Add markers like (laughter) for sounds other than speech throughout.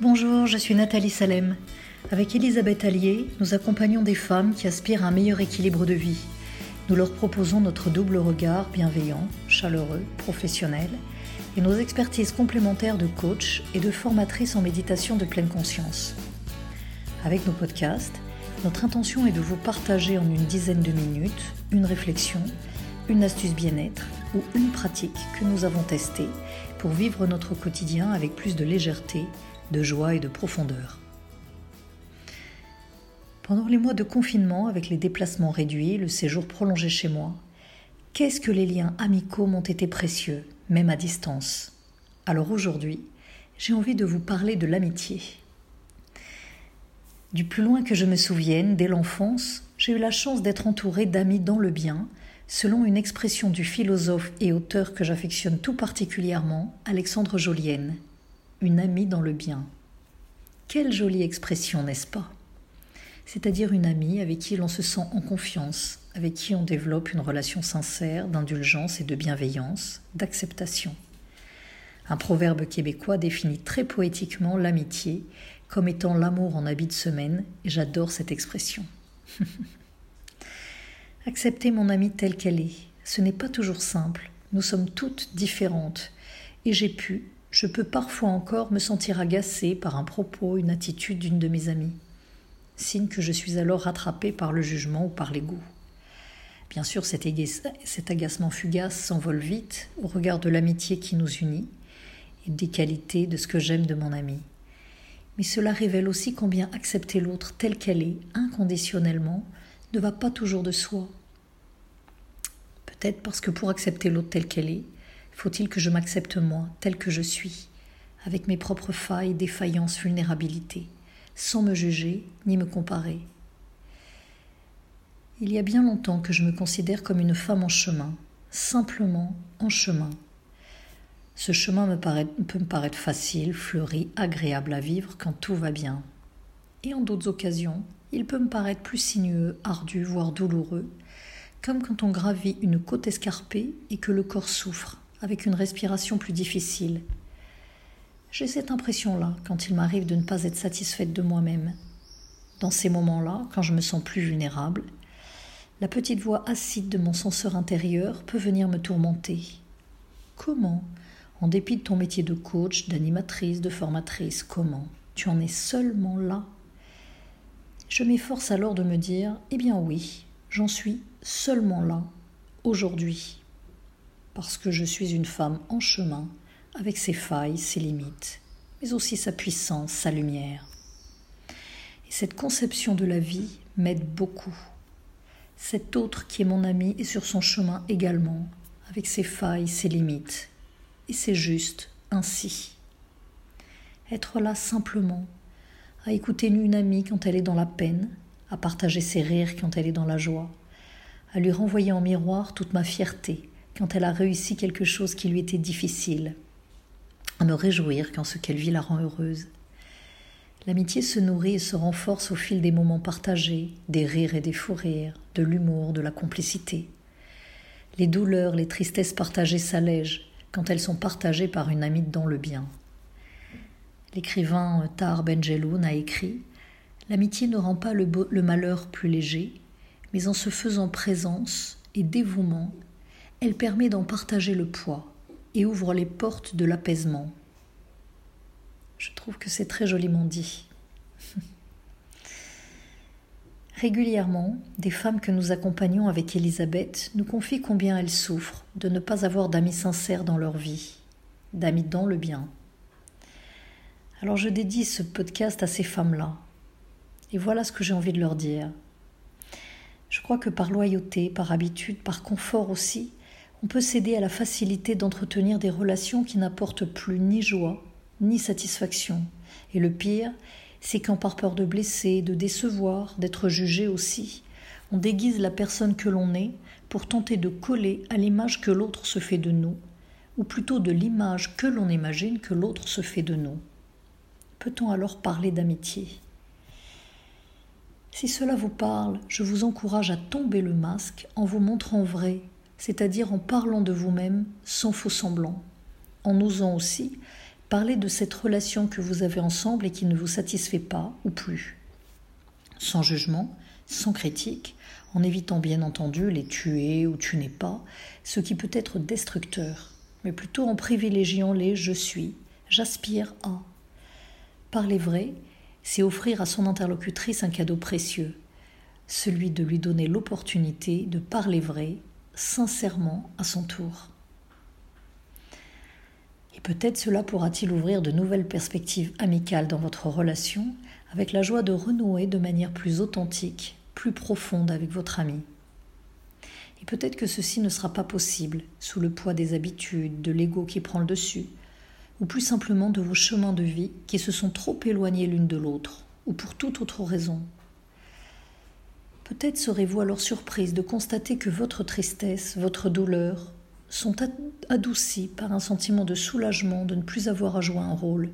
Bonjour, je suis Nathalie Salem. Avec Elisabeth Allier, nous accompagnons des femmes qui aspirent à un meilleur équilibre de vie. Nous leur proposons notre double regard bienveillant, chaleureux, professionnel et nos expertises complémentaires de coach et de formatrice en méditation de pleine conscience. Avec nos podcasts, notre intention est de vous partager en une dizaine de minutes une réflexion, une astuce bien-être ou une pratique que nous avons testée pour vivre notre quotidien avec plus de légèreté, de joie et de profondeur. Pendant les mois de confinement, avec les déplacements réduits, le séjour prolongé chez moi, qu'est-ce que les liens amicaux m'ont été précieux, même à distance? Alors aujourd'hui, j'ai envie de vous parler de l'amitié. Du plus loin que je me souvienne, dès l'enfance, j'ai eu la chance d'être entourée d'amis dans le bien, selon une expression du philosophe et auteur que j'affectionne tout particulièrement, Alexandre Jolienne. Une amie dans le bien. Quelle jolie expression, n'est-ce pas? C'est-à-dire une amie avec qui l'on se sent en confiance, avec qui on développe une relation sincère d'indulgence et de bienveillance, d'acceptation. Un proverbe québécois définit très poétiquement l'amitié comme étant l'amour en habit de semaine, et j'adore cette expression. (laughs) Accepter mon amie telle qu'elle est, ce n'est pas toujours simple. Nous sommes toutes différentes. Et j'ai pu, je peux parfois encore me sentir agacée par un propos, une attitude d'une de mes amies. Signe que je suis alors rattrapée par le jugement ou par l'ego. Bien sûr, cet, cet agacement fugace s'envole vite au regard de l'amitié qui nous unit et des qualités de ce que j'aime de mon amie. Mais cela révèle aussi combien accepter l'autre telle qu'elle est, inconditionnellement, ne va pas toujours de soi. Peut-être parce que pour accepter l'autre telle qu'elle est, faut-il que je m'accepte moi, telle que je suis, avec mes propres failles, défaillances, vulnérabilités, sans me juger ni me comparer. Il y a bien longtemps que je me considère comme une femme en chemin, simplement en chemin. Ce chemin peut me paraître facile, fleuri, agréable à vivre quand tout va bien. Et en d'autres occasions, il peut me paraître plus sinueux, ardu, voire douloureux, comme quand on gravit une côte escarpée et que le corps souffre, avec une respiration plus difficile. J'ai cette impression-là quand il m'arrive de ne pas être satisfaite de moi-même. Dans ces moments-là, quand je me sens plus vulnérable, la petite voix acide de mon censeur intérieur peut venir me tourmenter. Comment, en dépit de ton métier de coach, d'animatrice, de formatrice, comment tu en es seulement là? Je m'efforce alors de me dire Eh bien oui, j'en suis seulement là, aujourd'hui, parce que je suis une femme en chemin, avec ses failles, ses limites, mais aussi sa puissance, sa lumière. Et cette conception de la vie m'aide beaucoup. Cet autre qui est mon ami est sur son chemin également, avec ses failles, ses limites. Et c'est juste ainsi. Être là simplement, à écouter une amie quand elle est dans la peine, à partager ses rires quand elle est dans la joie, à lui renvoyer en miroir toute ma fierté quand elle a réussi quelque chose qui lui était difficile, à me réjouir quand ce qu'elle vit la rend heureuse. L'amitié se nourrit et se renforce au fil des moments partagés, des rires et des fous rires, de l'humour, de la complicité. Les douleurs, les tristesses partagées s'allègent quand elles sont partagées par une amie dans le bien. L'écrivain Tar Benjeloun a écrit L'amitié ne rend pas le, malheur plus léger, mais en se faisant présence et dévouement, elle permet d'en partager le poids et ouvre les portes de l'apaisement. Je trouve que c'est très joliment dit. (laughs) Régulièrement, des femmes que nous accompagnons avec Elisabeth nous confient combien elles souffrent de ne pas avoir d'amis sincères dans leur vie, d'amis dans le bien. Alors je dédie ce podcast à ces femmes-là. Et voilà ce que j'ai envie de leur dire. Je crois que par loyauté, par habitude, par confort aussi, on peut céder à la facilité d'entretenir des relations qui n'apportent plus ni joie, ni satisfaction. Et le pire, c'est quand par peur de blesser, de décevoir, d'être jugé aussi, on déguise la personne que l'on est pour tenter de coller à l'image que l'autre se fait de nous, ou plutôt de l'image que l'on imagine que l'autre se fait de nous. Peut-on alors parler d'amitié? Si cela vous parle, je vous encourage à tomber le masque en vous montrant vrai, c'est-à-dire en parlant de vous-même sans faux semblant, en osant aussi Parlez de cette relation que vous avez ensemble et qui ne vous satisfait pas ou plus. Sans jugement, sans critique, en évitant bien entendu les tuer ou tu n'es pas, ce qui peut être destructeur, mais plutôt en privilégiant les je suis, j'aspire à. Parler vrai, c'est offrir à son interlocutrice un cadeau précieux, celui de lui donner l'opportunité de parler vrai, sincèrement à son tour. Et peut-être cela pourra-t-il ouvrir de nouvelles perspectives amicales dans votre relation, avec la joie de renouer de manière plus authentique, plus profonde avec votre ami. Et peut-être que ceci ne sera pas possible sous le poids des habitudes, de l'ego qui prend le dessus, ou plus simplement de vos chemins de vie qui se sont trop éloignés l'une de l'autre, ou pour toute autre raison. Peut-être serez-vous alors surprise de constater que votre tristesse, votre douleur, sont adoucis par un sentiment de soulagement de ne plus avoir à jouer un rôle,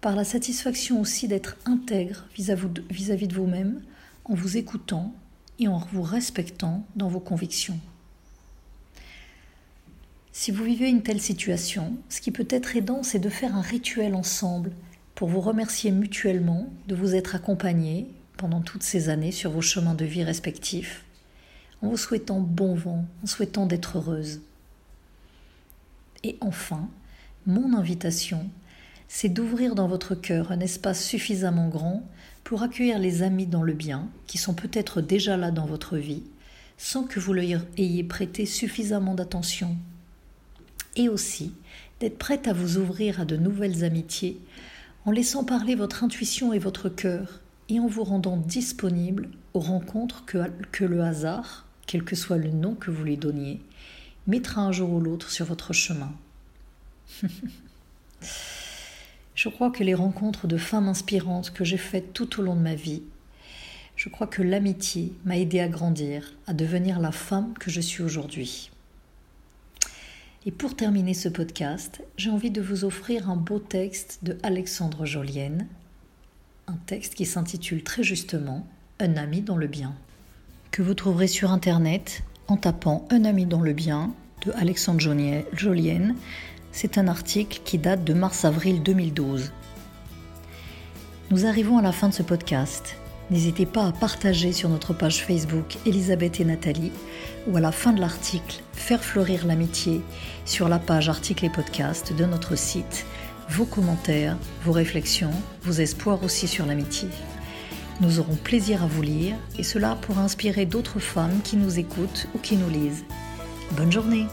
par la satisfaction aussi d'être intègre vis-à-vis de vous-même en vous écoutant et en vous respectant dans vos convictions. Si vous vivez une telle situation, ce qui peut être aidant, c'est de faire un rituel ensemble pour vous remercier mutuellement de vous être accompagnés pendant toutes ces années sur vos chemins de vie respectifs, en vous souhaitant bon vent, en souhaitant d'être heureuse. Et enfin, mon invitation, c'est d'ouvrir dans votre cœur un espace suffisamment grand pour accueillir les amis dans le bien, qui sont peut-être déjà là dans votre vie, sans que vous leur ayez prêté suffisamment d'attention. Et aussi d'être prête à vous ouvrir à de nouvelles amitiés, en laissant parler votre intuition et votre cœur, et en vous rendant disponible aux rencontres que, le hasard, quel que soit le nom que vous lui donniez, mettra un jour ou l'autre sur votre chemin. (laughs) je crois que les rencontres de femmes inspirantes que j'ai faites tout au long de ma vie, je crois que l'amitié m'a aidé à grandir, à devenir la femme que je suis aujourd'hui. Et pour terminer ce podcast, j'ai envie de vous offrir un beau texte de Alexandre Jolienne, un texte qui s'intitule très justement Un ami dans le bien, que vous trouverez sur Internet en tapant Un ami dans le bien de Alexandre Jolienne. C'est un article qui date de mars-avril 2012. Nous arrivons à la fin de ce podcast. N'hésitez pas à partager sur notre page Facebook Elisabeth et Nathalie ou à la fin de l'article Faire fleurir l'amitié sur la page articles et podcasts de notre site vos commentaires, vos réflexions, vos espoirs aussi sur l'amitié. Nous aurons plaisir à vous lire et cela pour inspirer d'autres femmes qui nous écoutent ou qui nous lisent. Bonne journée